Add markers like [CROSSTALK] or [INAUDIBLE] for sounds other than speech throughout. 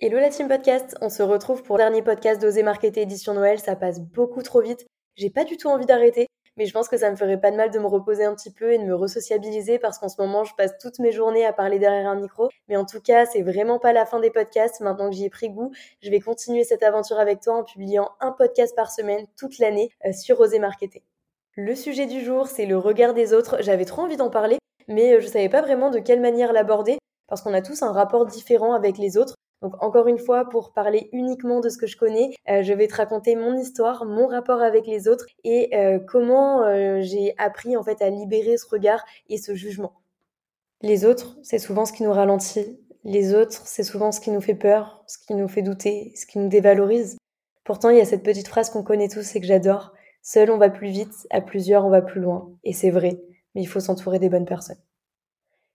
Hello la team podcast, on se retrouve pour le dernier podcast d'Oser Marketer édition Noël, ça passe beaucoup trop vite, j'ai pas du tout envie d'arrêter, mais je pense que ça me ferait pas de mal de me reposer un petit peu et de me resociabiliser parce qu'en ce moment je passe toutes mes journées à parler derrière un micro, mais en tout cas c'est vraiment pas la fin des podcasts, maintenant que j'y ai pris goût, je vais continuer cette aventure avec toi en publiant un podcast par semaine toute l'année euh, sur Oser Marketer. Le sujet du jour c'est le regard des autres, j'avais trop envie d'en parler, mais euh, je savais pas vraiment de quelle manière l'aborder parce qu'on a tous un rapport différent avec les autres. Donc encore une fois, pour parler uniquement de ce que je connais, euh, je vais te raconter mon histoire, mon rapport avec les autres et euh, comment euh, j'ai appris en fait à libérer ce regard et ce jugement. Les autres, c'est souvent ce qui nous ralentit. Les autres, c'est souvent ce qui nous fait peur, ce qui nous fait douter, ce qui nous dévalorise. Pourtant, il y a cette petite phrase qu'on connaît tous et que j'adore. Seul, on va plus vite, à plusieurs, on va plus loin. Et c'est vrai, mais il faut s'entourer des bonnes personnes.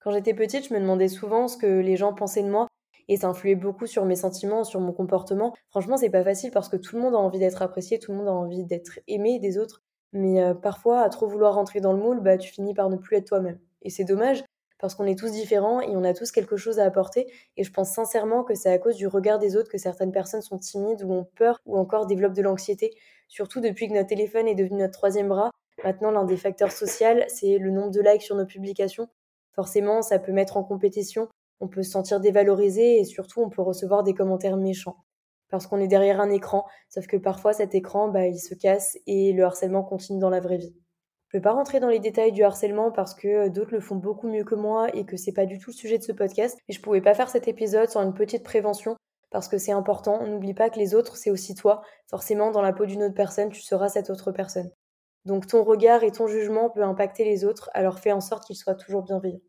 Quand j'étais petite, je me demandais souvent ce que les gens pensaient de moi et ça influait beaucoup sur mes sentiments, sur mon comportement. Franchement, c'est pas facile parce que tout le monde a envie d'être apprécié, tout le monde a envie d'être aimé des autres, mais euh, parfois, à trop vouloir rentrer dans le moule, bah, tu finis par ne plus être toi-même. Et c'est dommage parce qu'on est tous différents et on a tous quelque chose à apporter. Et je pense sincèrement que c'est à cause du regard des autres que certaines personnes sont timides ou ont peur ou encore développent de l'anxiété. Surtout depuis que notre téléphone est devenu notre troisième bras. Maintenant, l'un des facteurs sociaux, c'est le nombre de likes sur nos publications. Forcément, ça peut mettre en compétition on peut se sentir dévalorisé et surtout on peut recevoir des commentaires méchants parce qu'on est derrière un écran, sauf que parfois cet écran, bah, il se casse et le harcèlement continue dans la vraie vie. Je ne vais pas rentrer dans les détails du harcèlement parce que d'autres le font beaucoup mieux que moi et que c'est pas du tout le sujet de ce podcast, mais je pouvais pas faire cet épisode sans une petite prévention parce que c'est important. N'oublie pas que les autres, c'est aussi toi. Forcément, dans la peau d'une autre personne, tu seras cette autre personne. Donc ton regard et ton jugement peuvent impacter les autres, alors fais en sorte qu'ils soient toujours bienveillants.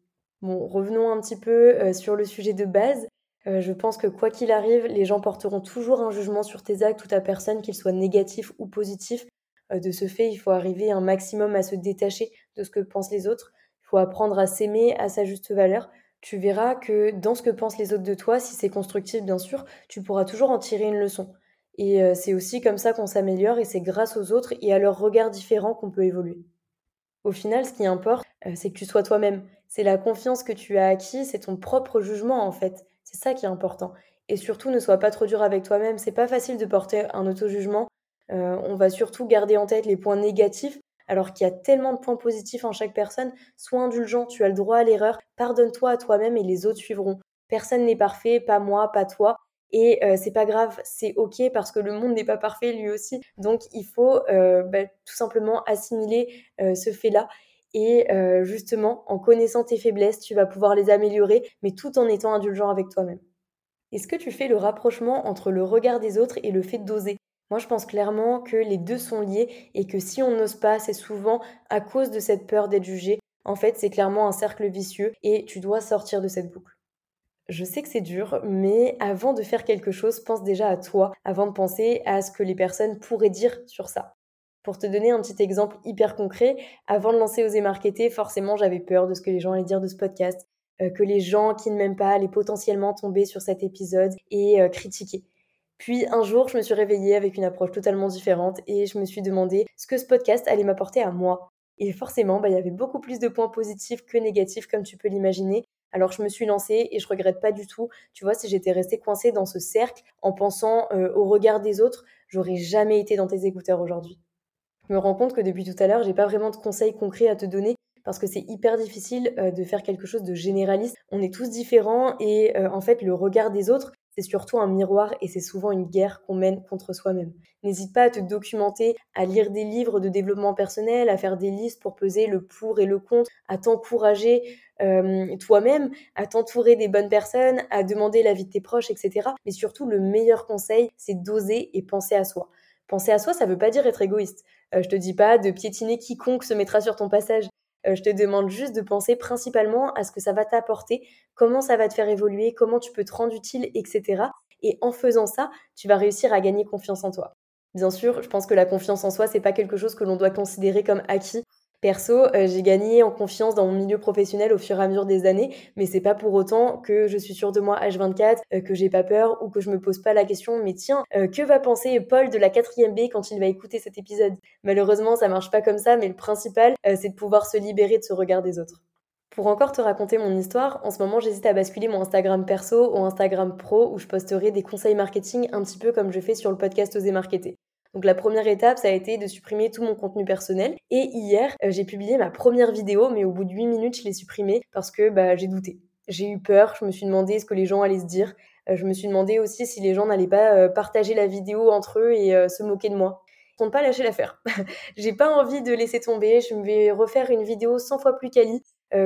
Bon, revenons un petit peu euh, sur le sujet de base. Euh, je pense que quoi qu'il arrive, les gens porteront toujours un jugement sur tes actes ou ta personne, qu'il soit négatif ou positif. Euh, de ce fait, il faut arriver un maximum à se détacher de ce que pensent les autres. Il faut apprendre à s'aimer à sa juste valeur. Tu verras que dans ce que pensent les autres de toi, si c'est constructif bien sûr, tu pourras toujours en tirer une leçon. Et c'est aussi comme ça qu'on s'améliore et c'est grâce aux autres et à leurs regards différents qu'on peut évoluer. Au final, ce qui importe, c'est que tu sois toi-même c'est la confiance que tu as acquis, c'est ton propre jugement en fait. C'est ça qui est important. Et surtout, ne sois pas trop dur avec toi-même. C'est pas facile de porter un auto-jugement. Euh, on va surtout garder en tête les points négatifs, alors qu'il y a tellement de points positifs en chaque personne. Sois indulgent, tu as le droit à l'erreur. Pardonne-toi à toi-même et les autres suivront. Personne n'est parfait, pas moi, pas toi. Et euh, c'est pas grave, c'est ok parce que le monde n'est pas parfait lui aussi. Donc il faut euh, bah, tout simplement assimiler ce fait-là et euh, justement, en connaissant tes faiblesses, tu vas pouvoir les améliorer, mais tout en étant indulgent avec toi-même. Est-ce que tu fais le rapprochement entre le regard des autres et le fait d'oser? Moi, je pense clairement que les deux sont liés et que si on n'ose pas, c'est souvent à cause de cette peur d'être jugé. En fait, c'est clairement un cercle vicieux et tu dois sortir de cette boucle. Je sais que c'est dur, mais avant de faire quelque chose, pense déjà à toi, avant de penser à ce que les personnes pourraient dire sur ça. Pour te donner un petit exemple hyper concret, avant de lancer Oser Marketer, forcément, j'avais peur de ce que les gens allaient dire de ce podcast, euh, que les gens qui ne m'aiment pas allaient potentiellement tomber sur cet épisode et euh, critiquer. Puis un jour, je me suis réveillée avec une approche totalement différente et je me suis demandé ce que ce podcast allait m'apporter à moi. Et forcément, bah, il y avait beaucoup plus de points positifs que négatifs, comme tu peux l'imaginer. Alors je me suis lancée et je regrette pas du tout. Tu vois, si j'étais restée coincée dans ce cercle en pensant euh, au regard des autres, j'aurais jamais été dans tes écouteurs aujourd'hui. Je me rends compte que depuis tout à l'heure, j'ai pas vraiment de conseils concrets à te donner parce que c'est hyper difficile euh, de faire quelque chose de généraliste. On est tous différents et euh, en fait, le regard des autres, c'est surtout un miroir et c'est souvent une guerre qu'on mène contre soi-même. N'hésite pas à te documenter, à lire des livres de développement personnel, à faire des listes pour peser le pour et le contre, à t'encourager euh, toi-même, à t'entourer des bonnes personnes, à demander l'avis de tes proches, etc. Mais surtout, le meilleur conseil, c'est d'oser et penser à soi. Penser à soi, ça veut pas dire être égoïste. Euh, je te dis pas de piétiner quiconque se mettra sur ton passage. Euh, je te demande juste de penser principalement à ce que ça va t'apporter, comment ça va te faire évoluer, comment tu peux te rendre utile, etc. Et en faisant ça, tu vas réussir à gagner confiance en toi. Bien sûr, je pense que la confiance en soi, c'est pas quelque chose que l'on doit considérer comme acquis. Perso, euh, j'ai gagné en confiance dans mon milieu professionnel au fur et à mesure des années, mais c'est pas pour autant que je suis sûre de moi H24, euh, que j'ai pas peur ou que je me pose pas la question, mais tiens, euh, que va penser Paul de la 4ème B quand il va écouter cet épisode? Malheureusement, ça marche pas comme ça, mais le principal, c'est de pouvoir se libérer de ce regard des autres. Pour encore te raconter mon histoire, en ce moment j'hésite à basculer mon Instagram perso au Instagram pro où je posterai des conseils marketing un petit peu comme je fais sur le podcast Oser Marketer. Donc la première étape, ça a été de supprimer tout mon contenu personnel. Et hier, euh, j'ai publié ma première vidéo, mais au bout de 8 minutes, je l'ai supprimée parce que bah, j'ai douté. J'ai eu peur, je me suis demandé ce que les gens allaient se dire. Euh, je me suis demandé aussi si les gens n'allaient pas euh, partager la vidéo entre eux et se moquer de moi. Compte pas lâcher l'affaire. [LAUGHS] j'ai pas envie de laisser tomber. Je vais refaire une vidéo 100 fois plus quali.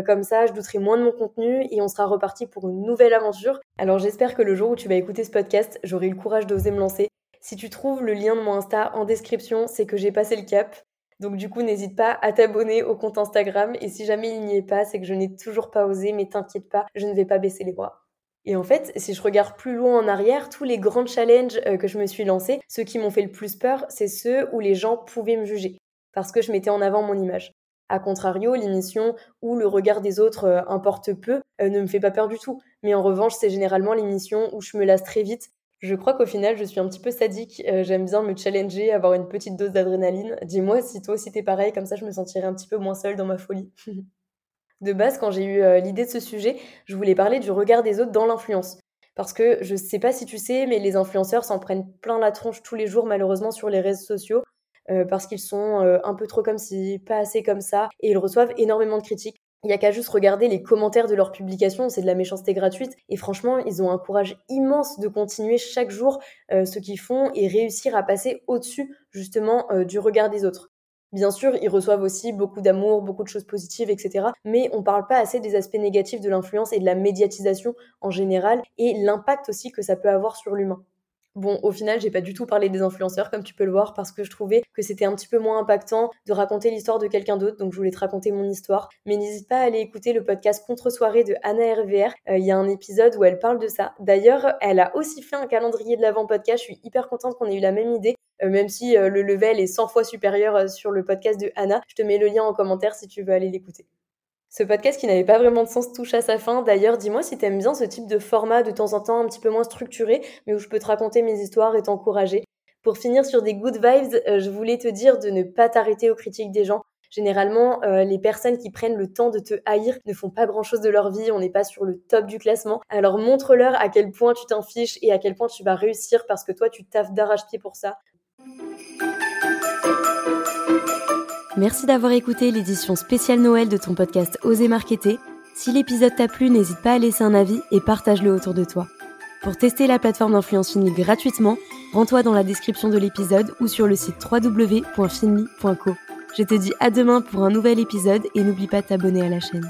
comme ça, je douterai moins de mon contenu et on sera reparti pour une nouvelle aventure. Alors j'espère que le jour où tu vas écouter ce podcast, j'aurai le courage d'oser me lancer si tu trouves le lien de mon Insta en description, c'est que j'ai passé le cap. Donc du coup, n'hésite pas à t'abonner au compte Instagram. Et si jamais il n'y est pas, c'est que je n'ai toujours pas osé, mais t'inquiète pas, je ne vais pas baisser les bras. Et en fait, si je regarde plus loin en arrière, tous les grands challenges euh, que je me suis lancés, ceux qui m'ont fait le plus peur, c'est ceux où les gens pouvaient me juger, parce que je mettais en avant mon image. A contrario, l'émission où le regard des autres euh, importe peu euh, ne me fait pas peur du tout. Mais en revanche, c'est généralement l'émission où je me lasse très vite je crois qu'au final, je suis un petit peu sadique. Euh, j'aime bien me challenger, avoir une petite dose d'adrénaline. Dis-moi si toi aussi t'es pareil, comme ça je me sentirais un petit peu moins seule dans ma folie. [LAUGHS] de base, quand j'ai eu euh, l'idée de ce sujet, je voulais parler du regard des autres dans l'influence. Parce que je sais pas si tu sais, mais les influenceurs s'en prennent plein la tronche tous les jours, malheureusement, sur les réseaux sociaux. Euh, parce qu'ils sont un peu trop comme si, pas assez comme ça, et ils reçoivent énormément de critiques. Il n'y a qu'à juste regarder les commentaires de leurs publications, c'est de la méchanceté gratuite. Et franchement, ils ont un courage immense de continuer chaque jour euh, ce qu'ils font et réussir à passer au-dessus justement euh, du regard des autres. Bien sûr, ils reçoivent aussi beaucoup d'amour, beaucoup de choses positives, etc. Mais on parle pas assez des aspects négatifs de l'influence et de la médiatisation en général et l'impact aussi que ça peut avoir sur l'humain. Bon, au final, j'ai pas du tout parlé des influenceurs, comme tu peux le voir, parce que je trouvais que c'était un petit peu moins impactant de raconter l'histoire de quelqu'un d'autre, donc je voulais te raconter mon histoire. Mais n'hésite pas à aller écouter le podcast Contre-soirée de Anna RVR. Euh, il y a un épisode où elle parle de ça. D'ailleurs, elle a aussi fait un calendrier de l'avant podcast. Je suis hyper contente qu'on ait eu la même idée, euh, même si euh, le level est 100 fois supérieur sur le podcast de Anna. Je te mets le lien en commentaire si tu veux aller l'écouter. Ce podcast qui n'avait pas vraiment de sens touche à sa fin. D'ailleurs, dis-moi si t'aimes bien ce type de format de temps en temps un petit peu moins structuré, mais où je peux te raconter mes histoires et t'encourager. Pour finir sur des good vibes, euh, je voulais te dire de ne pas t'arrêter aux critiques des gens. Généralement, euh, les personnes qui prennent le temps de te haïr ne font pas grand-chose de leur vie, on n'est pas sur le top du classement. Alors montre-leur à quel point tu t'en fiches et à quel point tu vas réussir parce que toi, tu taffes d'arrache-pied pour ça. Merci d'avoir écouté l'édition spéciale Noël de ton podcast Oser Marketer. Si l'épisode t'a plu, n'hésite pas à laisser un avis et partage-le autour de toi. Pour tester la plateforme d'influence Finly gratuitement, rends-toi dans la description de l'épisode ou sur le site www.finly.co. Je te dis à demain pour un nouvel épisode et n'oublie pas de t'abonner à la chaîne.